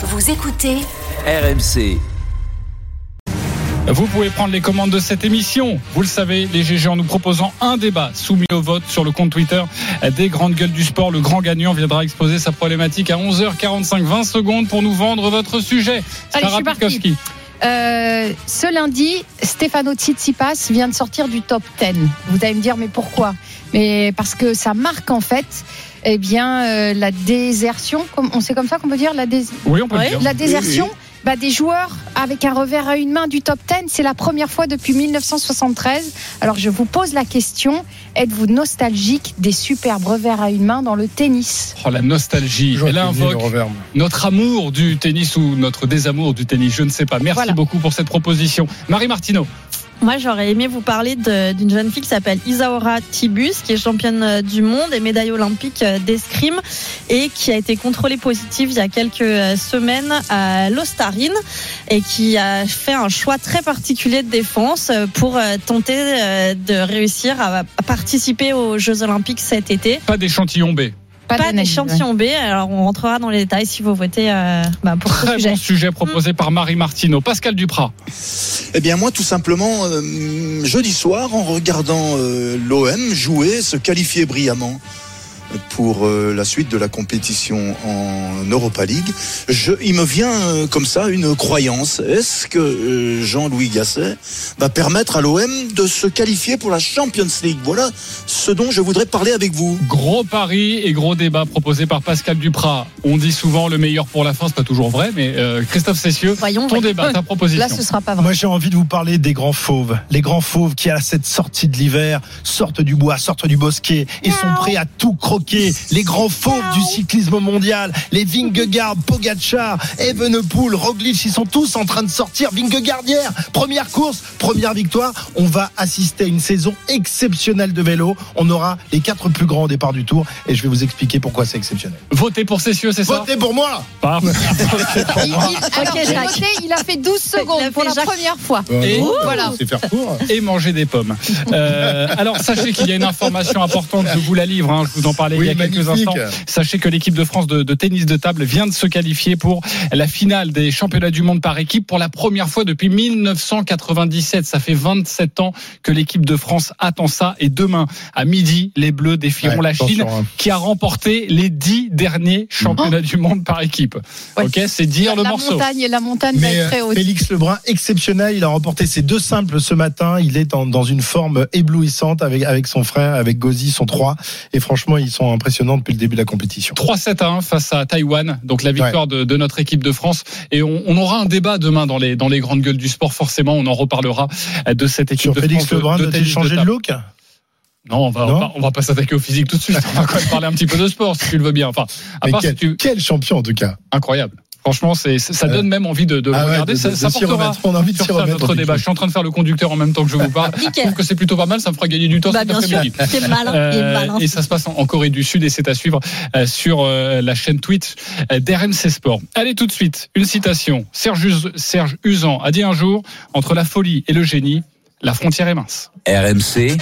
Vous écoutez RMC. Vous pouvez prendre les commandes de cette émission. Vous le savez, les GG en nous proposant un débat soumis au vote sur le compte Twitter des grandes gueules du sport. Le grand gagnant viendra exposer sa problématique à 11h45, 20 secondes pour nous vendre votre sujet. Allez, je Sarah. Pitkowski. Euh, ce lundi, Stefano Tsitsipas vient de sortir du top 10. Vous allez me dire, mais pourquoi? Mais parce que ça marque en fait, eh bien, euh, la désertion. comme- On sait comme ça qu'on peut dire la, dés- Oui, on peut Ouais, dire. la désertion. Bah, des joueurs avec un revers à une main du top 10, c'est la première fois depuis 1973. Alors je vous pose la question, êtes-vous nostalgique des superbes revers à une main dans le tennis? Oh, la nostalgie. Elle invoque notre amour du tennis ou notre désamour du tennis. Je ne sais pas. Merci Voilà. beaucoup pour cette proposition. Marie Martineau. Moi, j'aurais aimé vous parler d'une jeune fille qui s'appelle Isaora Tibus, qui est championne euh, du monde et médaille olympique euh, d'escrime et qui a été contrôlée positive il y a quelques euh, semaines à l'Ostarine et qui a fait un choix très particulier de défense pour tenter de réussir à participer aux Jeux olympiques cet été. Pas d'échantillon B. Pas d'échantillon B, alors on rentrera dans les détails si vous votez euh, bah, pour ce Très sujet. bon sujet proposé par Marie Martineau. Pascal Duprat. Eh bien moi tout simplement euh, jeudi soir en regardant euh, l'OM jouer, se qualifier brillamment pour euh, la suite de la compétition en Europa League, je, il me vient euh, comme ça une croyance. Est-ce que euh, Jean-Louis Gasset va permettre à l'OM de se qualifier pour la Champions League? Voilà ce dont je voudrais parler avec vous. Gros pari et gros débat proposé par Pascal Duprat. On dit souvent le meilleur pour la fin, c'est pas toujours vrai, mais euh, Christophe Cessieux, Voyons, ton débat, ta proposition. Là, ce sera pas vrai. Moi, j'ai envie de vous parler des grands fauves. Les grands fauves qui, à cette sortie de l'hiver, sortent du bois, sortent du bosquet et sont prêts à tout croquer. Les grands fauves du cyclisme mondial. Les Vingegaard, Pogacar, Evenepoel, Roglic, ils sont tous en train de sortir. Vingegaard hier, première course, première victoire. On va assister à une saison exceptionnelle de vélo. On aura les quatre plus grands au départ du tour et je vais vous expliquer pourquoi c'est exceptionnel. Votez pour Cessieux, c'est ça? Votez pour moi. Il, alors, a fait 12 secondes pour la Jacques. première fois. Et- Voilà. Faire court. et manger des pommes. Euh, alors sachez qu'il y a une information importante, je vous la livre, hein, je vous en il y a quelques instants. Sachez que l'équipe de France de, de tennis de table vient de se qualifier pour la finale des championnats du monde par équipe pour la première fois depuis 1997. Ça fait 27 ans que l'équipe de France attend ça et demain à midi, les Bleus défieront Ouais, la Chine hein. qui a remporté les dix derniers championnats du monde par équipe. Ouais. Ok, c'est dire le la morceau. montagne, la montagne va Mais être très euh, haute. Félix Lebrun, exceptionnel, il a remporté ses deux simples ce matin. Il est en- dans une forme éblouissante avec, avec son frère, avec Gozi, son 3. Et franchement, ils sont impressionnants depuis le début de la compétition. 3-7 à 1 face à Taïwan, donc la victoire de, de notre équipe de France. Et on, on aura un débat demain dans les, dans les grandes gueules du sport, forcément, on en reparlera de cette équipe Sur de Félix France de- Lebrun, de, tennis changer de table. look Non, on va, Non on va, on va pas s'attaquer au physique tout de suite. On va quand même parler un petit peu de sport, si tu le veux bien. Enfin, à Mais part quel, si tu, quel champion en tout cas incroyable. Franchement, c'est, ça Euh, donne même envie de, de Ah ouais, regarder. de- ça ça portera remettre. On a envie de sur notre débat. Je suis en train de faire le conducteur en même temps que je vous parle. je Nickel. trouve que c'est plutôt pas mal. Ça me fera gagner du temps Bah, cet bien sûr, après-midi. c'est malin, Euh, malin. et ça se passe en, en Corée du Sud et c'est à suivre euh, sur euh, la chaîne Twitch euh, d'RMC Sport. Allez tout de suite, une citation. Serge, Us- Serge Usan a dit un jour, entre la folie et le génie, la frontière est mince. RMC.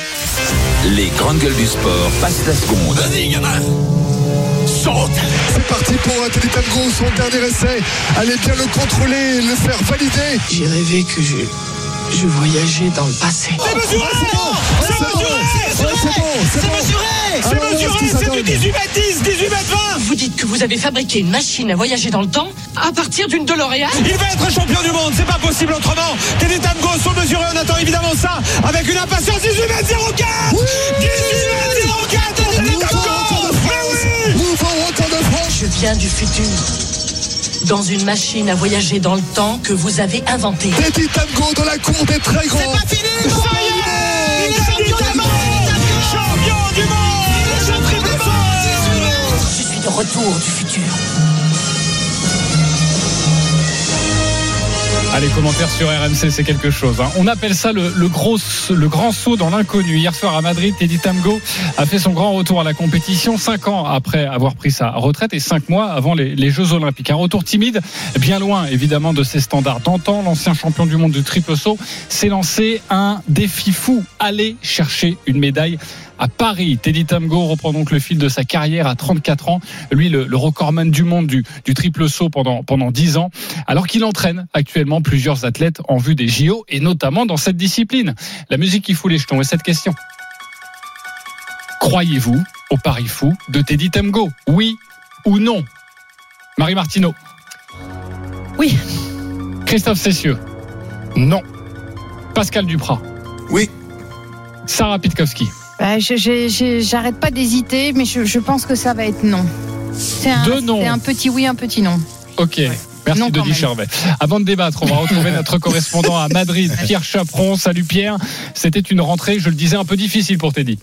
Les grandes gueules du sport passent la seconde. C'est parti pour Teddy Tango, son dernier essai. Allez bien le contrôler, le faire valider. J'ai rêvé que je, je voyageais dans le passé. C'est bon, c'est bon, c'est bon, c'est mesuré, c'est mesuré, c'est du 18 mètres 10, 18 mètres 20. Vous dites que vous avez fabriqué une machine à voyager dans le temps à partir d'une DeLorean. Il va être champion du monde, c'est pas possible autrement. Teddy Tango sont mesurés, on attend évidemment ça avec une impatience. 18 mètres 04 18 mètres 04 Teddy Tango Mais oui Je viens du futur. Dans une machine à voyager dans le temps que vous avez inventée. Teddy Tango dans la cour des très grands. C'est pas fini, ça y est, il est champion du monde, champion du monde, champion du monde. Je suis de retour du futur. Allez, commentaires sur RMC, c'est quelque chose. hein. On appelle ça le, gros, le grand saut dans l'inconnu. Hier soir à Madrid, Teddy Tamgo a fait son grand retour à la compétition, cinq ans après avoir pris sa retraite et cinq mois avant les, les Jeux Olympiques. Un retour timide, bien loin évidemment de ses standards d'antan. L'ancien champion du monde du triple saut s'est lancé un défi fou aller chercher une médaille à Paris. Teddy Tamgo reprend donc le fil de sa carrière à 34 ans. Lui, le, le recordman du monde du, du triple saut pendant, pendant 10 ans, alors qu'il entraîne actuellement plusieurs athlètes en vue des JO et notamment dans cette discipline. La musique qui fout les jetons. Et cette question. Croyez-vous au pari fou de Teddy Temgo? Oui ou non? Marie Martineau Oui. Christophe Cessieux Non. Pascal Duprat Oui. Sarah Pitkowski Bah, je- J'arrête pas d'hésiter, mais je, je pense que ça va être non. C'est un, Deux noms. c'est un petit oui, un petit non. Ok. Merci Non, Denis. Charvet. Avant de débattre, on va retrouver notre correspondant à Madrid, Pierre Chaperon. Salut Pierre. C'était une rentrée, je le disais, un peu difficile pour Teddy.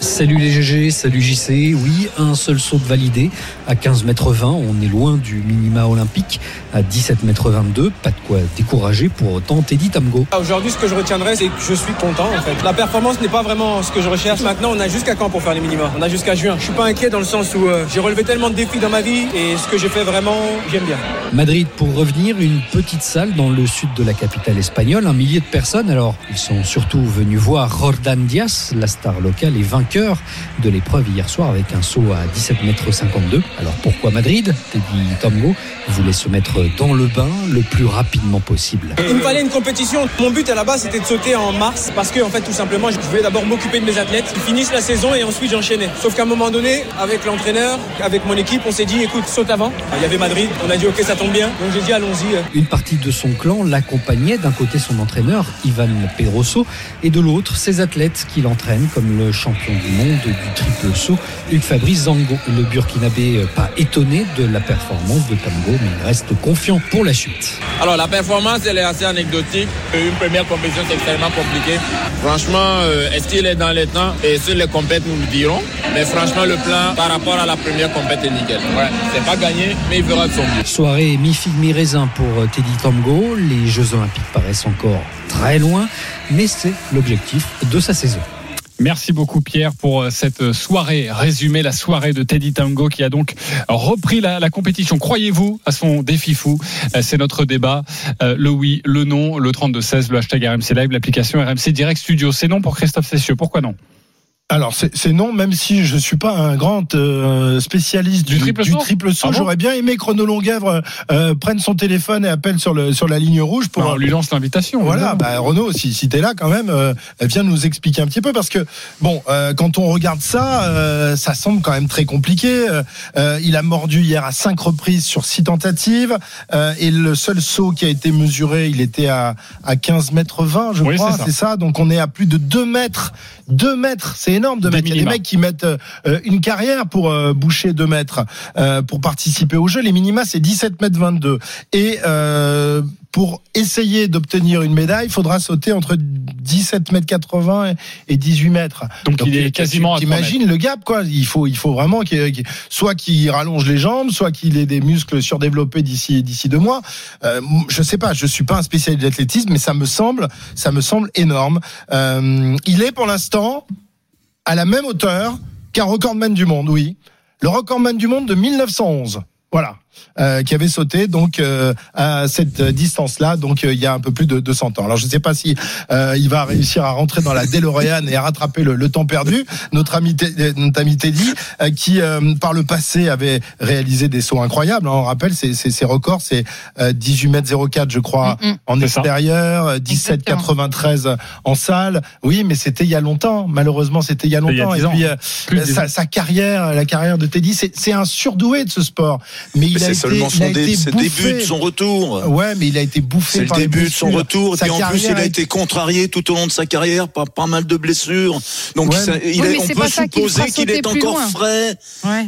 Salut les GG, salut JC. Oui, un seul saut de validé à 15 mètres 20. On est loin du minima olympique à 17 mètres 22. Pas de quoi décourager pour autant Teddy Tamgo. Ah, Aujourd'hui, ce que je retiendrai, c'est que je suis content en fait. La performance n'est pas vraiment ce que je recherche. Maintenant, on a jusqu'à quand pour faire les minima? On a jusqu'à juin. Je suis pas inquiet dans le sens où euh, j'ai relevé tellement de défis dans ma vie et ce que j'ai fait vraiment, j'aime bien. Madrid pour revenir, une petite salle dans le sud de la capitale espagnole, un millier de personnes. Alors, ils sont surtout venus voir Jordan Diaz, la star locale et vainqueur de l'épreuve hier soir avec un saut à 17 mètres 52. Alors pourquoi Madrid? Teddy Tamgo voulait se mettre dans le bain le plus rapidement possible. Il me fallait une compétition. Mon but à la base, c'était de sauter en mars parce que en fait, tout simplement, je voulais d'abord m'occuper de mes athlètes, qu'ils finissent la saison et ensuite j'enchaînais. Sauf qu'à un moment donné, avec l'entraîneur, avec mon équipe, on s'est dit, écoute, saute avant. Il y avait Madrid. On a dit, ok, ça tombe bien. Donc j'ai dit, allons-y. Une partie de son clan l'accompagnait, d'un côté son entraîneur Ivan Pedroso et de l'autre ses athlètes qui l'entraînent comme le champion du monde du triple saut Hugues Fabrice Zango. Le Burkinabé euh, pas étonné de la performance de Tamgo mais il reste confiant pour la suite. Alors la performance elle est assez anecdotique. Une première compétition c'est extrêmement compliqué. Franchement, euh, est-ce qu'il est dans les temps? Et sur les compètes nous le dirons. Mais franchement le plan par rapport à la première compète est nickel. Ouais, c'est pas gagné mais il fera de son mieux. Soirée mi-figue mi-raisin pour euh, Teddy Tamgo. Les Jeux Olympiques paraissent encore très loin, mais c'est l'objectif de sa saison. Merci beaucoup Pierre pour euh, cette soirée résumée, la soirée de Teddy Tango qui a donc repris la, compétition. Croyez-vous à son défi fou? Euh, C'est notre débat. Euh, le oui, le non, le 32-16, le hashtag RMC Live, l'application RMC Direct Studio. C'est non pour Christophe Cessieux. Pourquoi non? Alors c'est non, même si je suis pas un grand euh, spécialiste Du du, triple saut Ah bon j'aurais bien aimé que Renaud Longuèvre euh, prenne son téléphone et appelle sur le sur la ligne rouge pour. On lui lance l'invitation. Voilà, bah Renaud, si, si t'es là quand même, euh, viens nous expliquer un petit peu parce que bon, euh, quand on regarde ça, euh, ça semble quand même très compliqué. Euh, il a mordu hier à cinq reprises sur six tentatives euh, et le seul saut qui a été mesuré, il était à à 15 mètres 20, je Oui, crois, c'est ça. c'est ça. Donc on est à plus de 2 mètres, 2 mètres, c'est énorme de. Il y a des mecs qui mettent euh, une carrière pour euh, boucher 2 mètres euh, pour participer au jeu. Les minima c'est 17 mètres 22 et euh, pour essayer d'obtenir une médaille, il faudra sauter entre 17 mètres 80 et 18 mètres. Donc, il est quasiment à tu- 3 T'imagines le gap quoi Il faut il faut vraiment qu'il soit qu'il rallonge les jambes, soit qu'il ait des muscles surdéveloppés d'ici d'ici deux mois. Euh, je sais pas, je suis pas un spécialiste d'athlétisme, mais ça me semble ça me semble énorme. Euh, il est pour l'instant à la même hauteur qu'un recordman du monde, oui. Le recordman du monde de 1911. Voilà. Euh, qui avait sauté donc euh, à cette distance-là, donc euh, il y a un peu plus de 200 ans. Alors je ne sais pas si euh, il va réussir à rentrer dans la DeLorean et à rattraper le, le temps perdu. Notre ami, notre ami Teddy, euh, qui euh, par le passé avait réalisé des sauts incroyables. hein. on rappelle ses, ses, ses records, c'est euh, 18 mètres 04, je crois, Mm, mm. en extérieur, euh, 17,93 en salle. Oui, mais c'était il y a longtemps. Malheureusement, c'était il y a C'était il y a longtemps. 10 Et puis euh, sa, carrière, la carrière de Teddy, c'est c'est un surdoué de ce sport. Mais c'est seulement son dé- début de son retour. Ouais, mais il a été bouffé C'est le les début de son retour. Sa Et en plus, il a été contrarié tout au long de sa carrière par pas mal de blessures. Donc, Ouais, ça- mais- il Oui, est- on peut pas supposer qu'il est encore loin. frais. Ouais.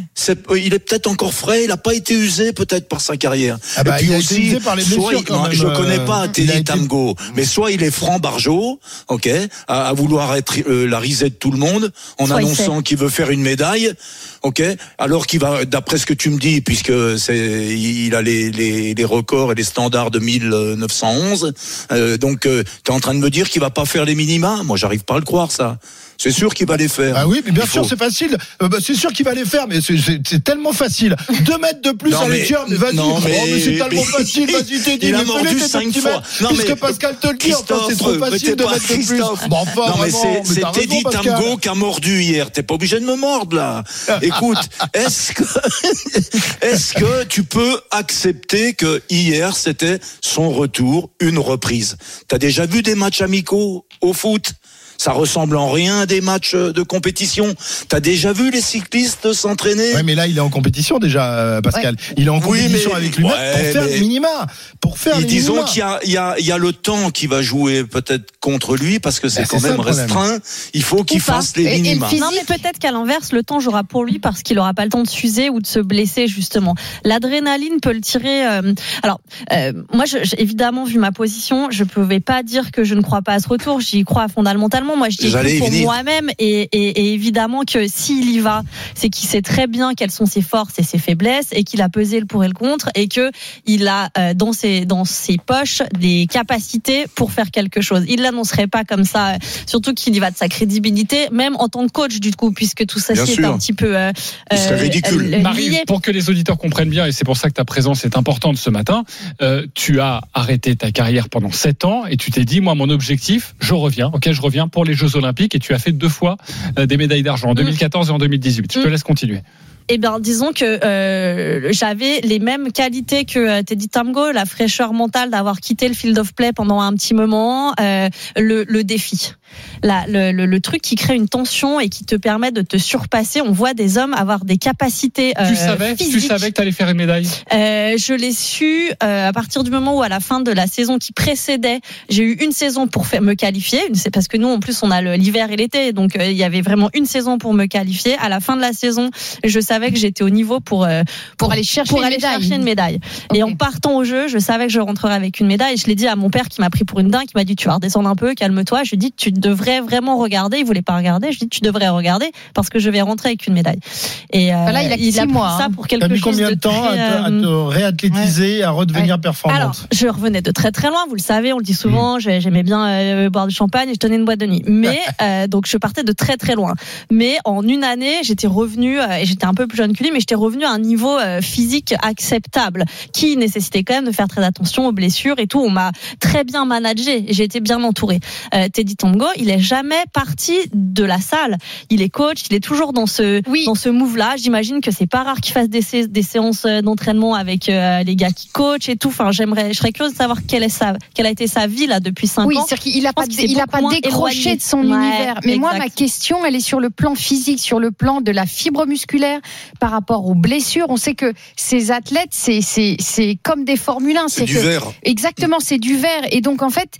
Euh, il est peut-être encore frais. Il n'a pas été usé peut-être par sa carrière. Ah bah, Et puis il a été usé par les soit blessures il- quand même, je euh, connais pas il a Teddy été- Tamgo, mais soit il est franc barjot, ok, à, à vouloir être euh, la risée de tout le monde en Soit annonçant qu'il veut faire une médaille, ok, alors qu'il va, d'après ce que tu me dis, puisque c'est, il a les, les, records et les standards de 1911, euh, donc tu es en train de me dire qu'il va pas faire les minima? Moi, j'arrive pas à le croire ça. C'est sûr qu'il va les faire. Ah oui, mais bien Il sûr, faut- c'est facile. Euh, bah, c'est sûr qu'il va les faire, mais c'est- tellement facile. Deux mètres de plus Non, à mais- l'étieur, mais vas-y. non, Oh, mais- mais c'est tellement mais- facile, vas-y, t'es dit. Il a mais mordu cinq fois. Non, Puisque mais- Pascal te le dit, enfin, c'est trop facile mais de mettre de plus. Bon, enfin, non, mais vraiment, c'est- mais Teddy. Tamgo qui a mordu hier. T'es pas obligé de me mordre là. Écoute, est-ce que, est-ce que tu peux accepter que hier c'était son retour, une reprise? T'as déjà vu des matchs amicaux au foot? Ça ressemble en rien à des matchs de compétition. T'as déjà vu les cyclistes s'entraîner Ouais, mais là, il est en compétition déjà, euh, Pascal. Il est en Oui, compétition mais- avec lui-même Ouais, pour faire mais- minima. Pour faire disons qu'il y a, il y, a, il y a le temps qui va jouer peut-être contre lui parce que c'est Bah, quand ça, même restreint. Il faut qu'il fasse les Et- et le minima. physique- Non, mais peut-être qu'à l'inverse, le temps jouera pour lui parce qu'il n'aura pas le temps de s'user ou de se blesser, justement. L'adrénaline peut le tirer. euh, Alors, euh, moi, je- évidemment, vu ma position, je ne pouvais pas dire que je ne crois pas à ce retour. J'y crois fondamentalement. Moi, je dis pour moi-même. Et, et- et évidemment que s'il y va, c'est qu'il sait très bien quelles sont ses forces et ses faiblesses et qu'il a pesé le pour et le contre et que il a euh, dans ses dans ses poches des capacités pour faire quelque chose. Il l'annoncerait pas comme ça, euh, surtout qu'il y va de sa crédibilité, même en tant que coach du coup, puisque tout ça est un petit peu euh, Ce serait euh, ridicule. euh, Marie, pour que les auditeurs comprennent bien, et c'est pour ça que ta présence est importante ce matin, euh, tu as arrêté ta carrière pendant 7 ans et tu t'es dit, moi, mon objectif, je reviens, ok, je reviens pour les Jeux Olympiques et tu as fait deux fois euh, des médailles d'argent en 2014 et en 2018. Je te Mm. laisse continuer. Eh bien, disons que euh, j'avais les mêmes qualités que euh, Teddy Tamgo, la fraîcheur mentale d'avoir quitté le field of play pendant un petit moment, euh, le, le défi. La, le, le, le truc qui crée une tension et qui te permet de te surpasser. On voit des hommes avoir des capacités euh, tu savais, tu savais que tu allais faire une médaille? Je l'ai su à partir du moment où, à la fin de la saison qui précédait, j'ai eu une saison pour faire, me qualifier. C'est parce que nous, en plus, on a l'hiver et l'été, donc il y avait vraiment une saison pour me qualifier. À la fin de la saison, je savais que j'étais au niveau pour euh, Pour aller chercher pour une aller médaille. chercher une médaille. Et en partant au jeu, je savais que je rentrerais avec une médaille. Je l'ai dit à mon père qui m'a pris pour une dingue, qui m'a dit tu vas redescendre un peu, calme-toi. Je lui ai dit tu devrais vraiment regarder. Il voulait pas regarder. Je lui ai dit tu devrais regarder parce que je vais rentrer avec une médaille. Et euh, Voilà, il a que six pris mois, ça hein. pour quelque T'as mis chose combien de temps à te, à euh, te réathlétiser, à redevenir alors, performante je revenais de très très loin, vous le savez, on le dit souvent, Mm. j'ai- j'aimais bien euh, boire du champagne et je tenais une boîte de nuit. Mais euh, donc je partais de très très loin. Mais en une année, j'étais revenue euh, et j'étais un peu plus jeune que lui, mais j'étais revenue à un niveau euh, physique acceptable qui nécessitait quand même de faire très attention aux blessures et tout. On m'a très bien managé, j'ai été bien entourée. Euh, Teddy Tongo, il est jamais parti de la salle. Il est coach, il est toujours dans ce Oui. dans ce move-là. J'imagine que c'est pas rare qu'il fasse des, sé- des séances euh, d'entraînement avec euh, les gars qui coachent et tout. Enfin, j'aimerais, je serais curieuse de savoir quelle est sa, quelle a été sa vie là depuis 5 Oui, ans. c'est-à-dire qu'il a pas, pense qu'il s'est il a pas décroché éloigné. de son Ouais, univers. Mais moi, ma question, elle est sur le plan physique, sur le plan de la fibre musculaire par rapport aux blessures. On sait que ces athlètes, c'est, c'est, c'est comme des Formule 1. C'est du que- verre. Exactement, c'est du verre. Et donc, en fait,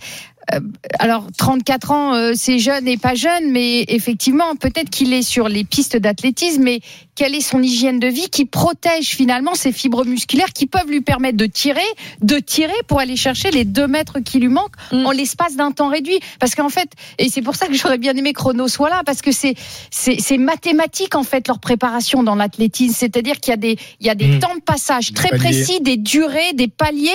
euh, alors 34 ans, euh, c'est jeune et pas jeune, mais effectivement, peut-être qu'il est sur les pistes d'athlétisme, mais quelle est son hygiène de vie qui protège finalement ces fibres musculaires qui peuvent lui permettre de tirer, de tirer pour aller chercher les deux mètres qui lui manquent Mm. en l'espace d'un temps réduit. Parce qu'en fait, et c'est pour ça que j'aurais bien aimé que Chrono soit là, parce que c'est c'est c'est mathématique en fait leur préparation dans l'athlétisme, c'est-à-dire qu'il y a des il y a des Mm. temps de passage Des très paliers. précis, des durées, des paliers,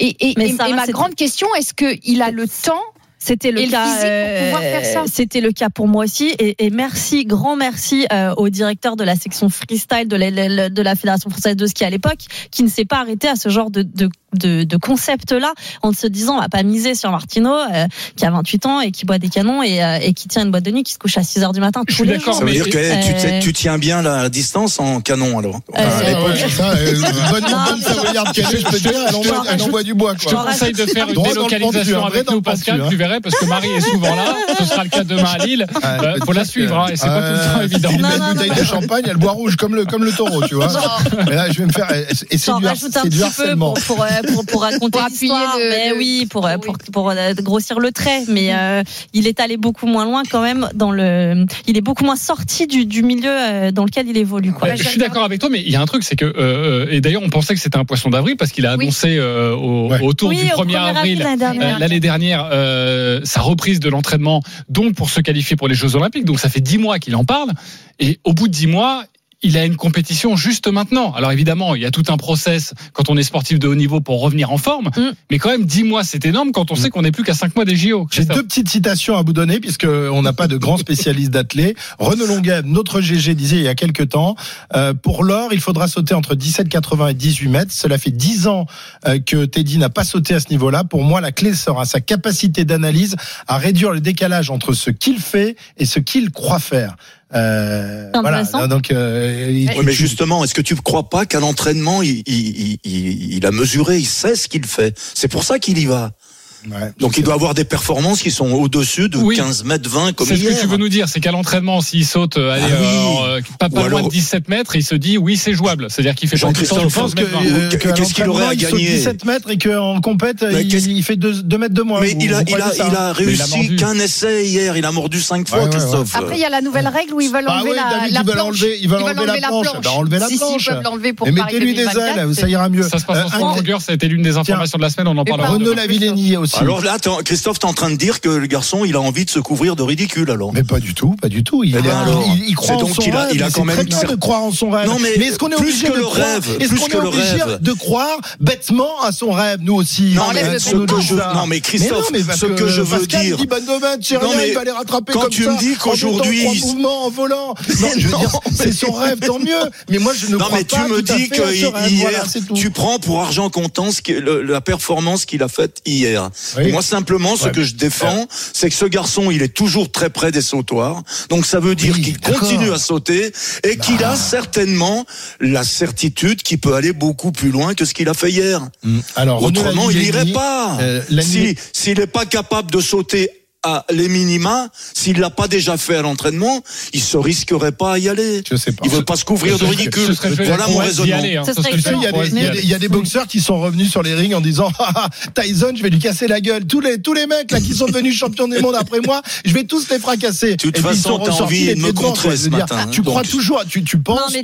et, et, Mais et- Sarah, et ma c'est- grande question, est-ce qu'il a le temps C'était le Et cas. euh, C'était le cas pour moi aussi. Et, et merci, grand merci euh, au directeur de la section freestyle de la, la- de la Fédération française de ski à l'époque, qui ne s'est pas arrêté à ce genre de, de, de, de concept-là, en se disant on va pas miser sur Martino, euh, qui a 28 ans et qui boit des canons et, euh, et qui tient une boîte de nuit, qui se couche à 6 heures du matin Je tous suis les d'accord, jours. Ça veut dire que tu, Euh, tu tiens bien la distance en canon alors. Euh, à l'époque. Ouais, ça, euh, bonne, bonne est, je peux dire, elle envoie, du bois. Je te Quoi. conseille de faire une Droit dans le délocalisation avec nous, dans le Pascal, hein. Parce que Marie est souvent là. Ce sera le cas demain à Lille. Ouais, Euh, je peux faut la suivre, hein, et c'est pas tout le temps Euh, évident. Il une non, bouteille non. de champagne, elle boit rouge comme le, comme le taureau, tu vois. Mais là, je vais me faire. Et c'est du, har- un du petit peu harcèlement. pour, pour, euh, pour, pour raconter Pour appuyer l'histoire. le- Mais le- oui, pour, euh, Oui. pour, pour, euh, grossir le trait. Mais euh, il est allé beaucoup moins loin quand même dans le. Il est beaucoup moins sorti du, du milieu euh, dans lequel il évolue. Quoi. Ouais, je suis d'accord avec toi, mais il y a un truc, c'est que euh, et d'ailleurs on pensait que c'était un poisson d'avril parce qu'il a Oui. annoncé euh, au, Ouais. autour Oui, du au 1er 1er avril l'année dernière. Euh, sa reprise de l'entraînement, donc pour se qualifier pour les Jeux Olympiques. Donc ça fait dix mois qu'il en parle, et au bout de dix mois. Il a une compétition juste maintenant. Alors évidemment, il y a tout un process quand on est sportif de haut niveau pour revenir en forme, Mm. mais quand même 10 mois c'est énorme quand on sait qu'on n'est plus qu'à 5 mois des JO. J'ai deux petites citations à vous donner puisque on n'a pas de grands spécialistes d'athlètes. Renaud Longuet, notre GG, disait il y a quelques temps, euh, pour l'or, il faudra sauter entre 17,80 et 18 mètres. Cela fait 10 ans euh, que Teddy n'a pas sauté à ce niveau-là. Pour moi, la clé sera sa capacité d'analyse à réduire le décalage entre ce qu'il fait et ce qu'il croit faire. Euh, voilà. Donc, euh, il- Ouais, mais justement, est-ce que tu ne crois pas qu'à l'entraînement, il- il- il a mesuré, il sait ce qu'il fait? C'est pour ça qu'il y va. Ouais, Donc il doit avoir des performances qui sont au-dessus de Oui. 15 mètres 20 comme C'est ce que tu veux nous dire, c'est qu'à l'entraînement, s'il saute euh, allez, Ah oui. euh, pas, pas Ou loin alors- de 17 mètres, il se dit oui c'est jouable. C'est-à-dire qu'il fait pas Jean-Christophe, je pense que, euh, qu'est-ce qu'il aurait à l'entraînement, il saute gagner 17 mètres et qu'en compète, il, il fait 2, mètres de moins. Mais Vous- il a, il a, il a Mais il a réussi qu'un essai hier. Il a mordu cinq fois, Ouais, ouais, ouais. Christophe. Après, il y a la nouvelle règle où ils veulent Ah enlever ouais, la, planche. enlever- ils veulent enlever la planche. Bah, enlevez la planche. Et Paris mettez-lui des 2024, ailes, ça ira mieux. Ça se passe en longueur, ça a été l'une des informations de la semaine, on en parlera. Renaud Lavillenie aussi. Alors là, t'es- Christophe, t'es en train de dire que le garçon, il a envie de se couvrir de ridicule, alors. Mais pas du tout, pas du tout. Il, Eh ben est- alors, il, il croit en donc son qu'il a- rêve. il a mais quand même très bien de croire en son rêve. Non, mais est-ce qu'on est obligé que de le croire rêve, Est-ce qu'on est obligé de croire bêtement à son rêve, nous aussi? Non, mais ce que je, non, mais Christophe, mais mais ce que je veux dire. Non, mais il va les rattraper quand comme tu ça, me dis qu'aujourd'hui, il- mouvements en volant. Non, je veux Non, dire, c'est son rêve, tant mieux. Mais moi, je ne Non, crois mais tu pas me tout dis que hier, Voilà, tu prends pour argent comptant ce le- la performance qu'il a faite hier. Oui. Moi, simplement, ce Ouais. que je défends, c'est que ce garçon, il est toujours très près des sautoirs. Donc, ça veut dire Oui, qu'il continue à sauter et qu'il a certainement la certitude qu'il peut aller beaucoup plus loin que ce qu'il a fait hier. Mm. Alors, Autrement, il n'irait pas. euh, la Si- S'il n'est pas capable de sauter à les minima, s'il l'a pas déjà fait à l'entraînement, il se risquerait pas à y aller. Je sais pas. Il veut pas se couvrir de ridicule. Voilà mon raisonnement. aller, hein. Il y, a des, être il, y d'y a des, aller. il y a des boxeurs qui sont revenus sur les rings en disant Ah, ah, Tyson, je vais lui casser la gueule. Tous les tous les mecs là qui sont devenus champions du monde après moi, je vais tous les fracasser. De toute façon, t'as envie de me contrer ce matin, hein, Tu crois toujours, tu, tu penses, tu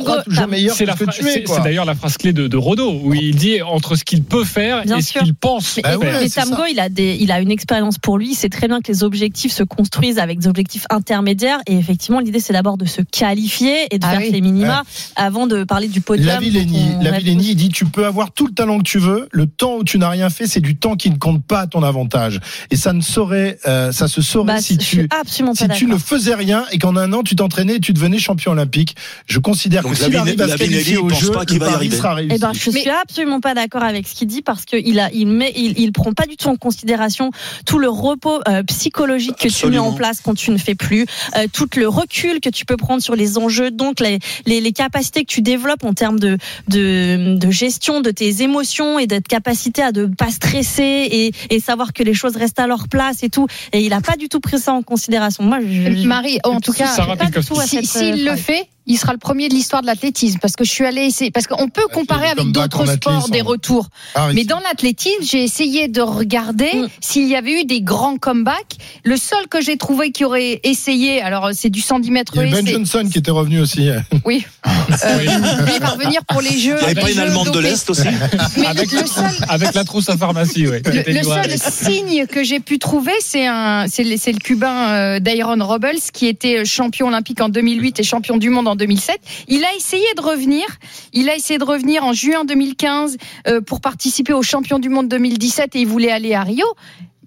crois toujours meilleur C'est que ce tu es. c'est- d'ailleurs la phrase clé de, de Rodo, où il dit entre ce qu'il peut faire et ce qu'il pense Mais, ouais, mais Tamgo, il a des, il a une expérience pour lui. C'est très bien que les objectifs se construisent avec des objectifs intermédiaires. Et effectivement, l'idée, c'est d'abord de se qualifier et de Ah faire oui. ses minima avant de parler du podium. La Villénie, la il dit tu peux avoir tout le talent que tu veux, le temps où tu n'as rien fait, c'est du temps qui ne compte pas à ton avantage. Et ça ne saurait, euh, ça se saurait Bah, si tu si tu ne faisais rien et qu'en un an tu t'entraînais et tu devenais champion olympique. Je considère Donc que s'il arrive à se qualifier au jeu, pas qu'il le va y pari arriver. sera réussi. Eh ben, je Mais- suis absolument pas d'accord avec ce qu'il dit parce que il a, il met, il, il prend pas du tout en considération tout le repos euh, psychologique que tu mets en place quand tu ne fais plus, euh, tout le recul que tu peux prendre sur les enjeux, donc les, les, les capacités que tu développes en termes de, de, de gestion de tes émotions et d'être capacité à ne pas stresser et, et savoir que les choses restent à leur place et tout. Et il a pas du tout pris ça en considération. Moi, je, je- Marie, en tout cas, Sarah pas du Pilkowski. tout à si- cette, s'il euh, le fait, il sera le premier de l'histoire de l'athlétisme parce que je suis allée essayer parce qu'on peut comparer avec d'autres sports des retours. Ah, Mais dans l'athlétisme, j'ai essayé de regarder Mm. s'il y avait eu des grands comebacks. Le seul que j'ai trouvé qui aurait essayé, alors c'est du 110 mètres il y a Ben Johnson qui était revenu aussi. oui, euh, lui, il va revenir pour les Jeux. Il n'y avait pas une Allemande de l'Est aussi Mais avec, le seul, avec la trousse à pharmacie, ouais. le, le seul signe que j'ai pu trouver, c'est un, c'est le, Cubain euh, Dairon Robles qui était champion olympique en 2008 et champion du monde en 2007. Il a essayé de revenir. Il a essayé de revenir en juin 2015 euh, pour participer aux champions du monde 2017 et il voulait aller à Rio.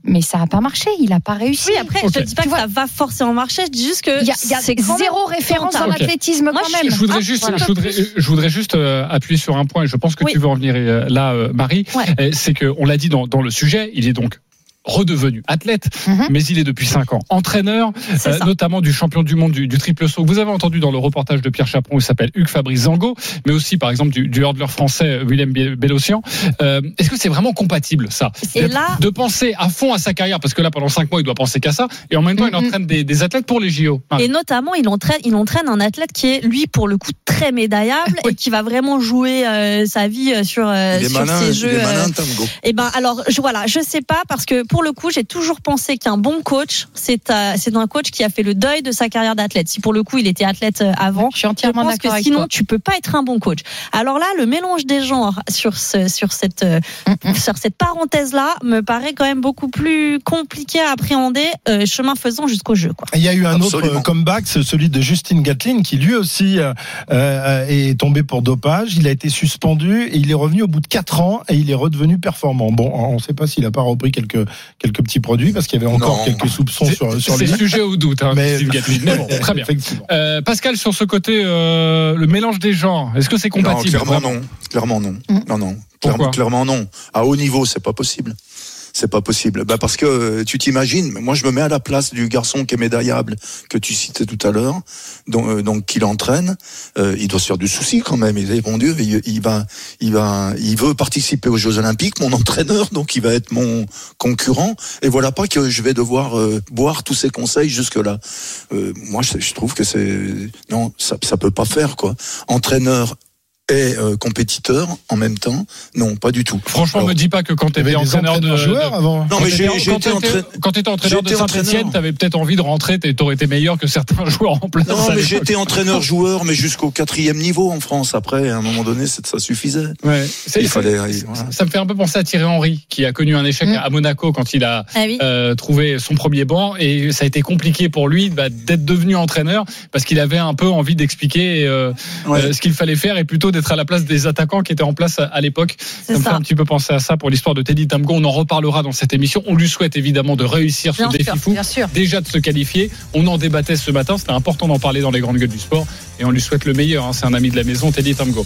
Mais ça n'a pas marché. Il n'a pas réussi. Oui, après, je dis pas Tu que vois- ça va forcément marcher. Je dis juste que il y a, y a c'est zéro référence dans rentable. l'athlétisme quand même. Je voudrais Hein, juste, voilà. je voudrais, je voudrais juste euh, appuyer sur un point, et je pense que Oui. tu veux en venir euh, là, Marie. Ouais. C'est que on l'a dit dans, dans le sujet, il est donc redevenu athlète, Mhm. mais il est depuis 5 ans entraîneur, euh, notamment du champion du monde du, du triple saut. Vous avez entendu dans le reportage de Pierre Chaperon, il s'appelle Hugues Fabrice Zango, mais aussi par exemple du, du hurdler français euh, Willem Bellocian. Euh, Est-ce que c'est vraiment compatible ça? Et de, là- de penser à fond à sa carrière, parce que là pendant 5 mois il doit penser qu'à ça, et en même temps il entraîne des, des athlètes pour les JO. Marie. Et notamment, il entraîne, il entraîne un athlète qui est, lui, pour le coup, très médaillable et qui va vraiment jouer euh, sa vie sur, euh, Il est sur malin, ces il jeux. est malin, Tango. Eh ben, alors, je, voilà, je sais pas parce que pour pour le coup, j'ai toujours pensé qu'un bon coach, c'est euh, c'est un coach qui a fait le deuil de sa carrière d'athlète. Si pour le coup il était athlète euh, avant, Je suis entièrement pense d'accord que avec sinon toi. tu peux pas être un bon coach. Alors là, le mélange des genres sur ce, sur cette euh, Mm, sur cette parenthèse là me paraît quand même beaucoup plus compliqué à appréhender euh, chemin faisant jusqu'au jeu. Quoi. Il y a eu un autre Absolument. comeback, c'est celui de Justin Gatlin, qui lui aussi euh, est tombé pour dopage. Il a été suspendu et il est revenu au bout de quatre ans et il est redevenu performant. Bon, on ne sait pas s'il a pas repris quelques quelques petits produits parce qu'il y avait encore Non. quelques soupçons C'est sur sur c'est lui. sujet au doute, hein, Mais- Steve Gatlin. Mais bon, très bien. Effectivement. Euh, Pascal, sur ce côté, euh, le mélange des genres, est-ce que c'est Non, compatible? clairement non. Clairement non. Mm. Non, non. Clairement non. À haut niveau, c'est pas possible. C'est pas possible. Bah parce que euh, tu t'imagines, moi je me mets à la place du garçon qui est médaillable que tu citais tout à l'heure, donc, euh, donc qui l'entraîne. Euh, il doit se faire du souci quand même. Il dit bon Dieu, il, il va, il va, il veut participer aux Jeux Olympiques, mon entraîneur, donc il va être mon concurrent. Et voilà pas que je vais devoir euh, boire tous ses conseils jusque là. Euh, moi je, je trouve que c'est non, ça, ça peut pas faire quoi. Entraîneur et euh, compétiteur en même temps, non, pas du tout. Franchement, Alors, me dis pas que quand tu étais entraîneur de, de- avant. Non, quand mais t'étais- j'ai été entraîneur. Quand tu étais entraîneur de Saint-Etienne, entraîneur. tu avais peut-être envie de rentrer, tu aurais été meilleur que certains joueurs en place. Non, mais j'étais entraîneur-joueur, mais jusqu'au quatrième niveau en France. Après, à un moment donné, ça suffisait. Ouais. C'est- Il fallait. ça- voilà. Ça me fait un peu penser à Thierry Henry, qui a connu un échec Mm. à Monaco quand il a Ah oui. euh, trouvé son premier banc et ça a été compliqué pour lui bah, d'être devenu entraîneur parce qu'il avait un peu envie d'expliquer euh, Ouais. euh, ce qu'il fallait faire et plutôt d'être à la place des attaquants qui étaient en place à, l'époque. Ça me fait un petit peu penser à ça pour l'histoire de Teddy Tamgo. On en reparlera dans cette émission. On lui souhaite évidemment de réussir ce Bien défi sûr, fou. Bien sûr. Déjà de se qualifier. On en débattait ce matin. C'était important d'en parler dans les grandes gueules du sport. Et on lui souhaite le meilleur. hein. C'est un ami de la maison, Teddy Tamgo.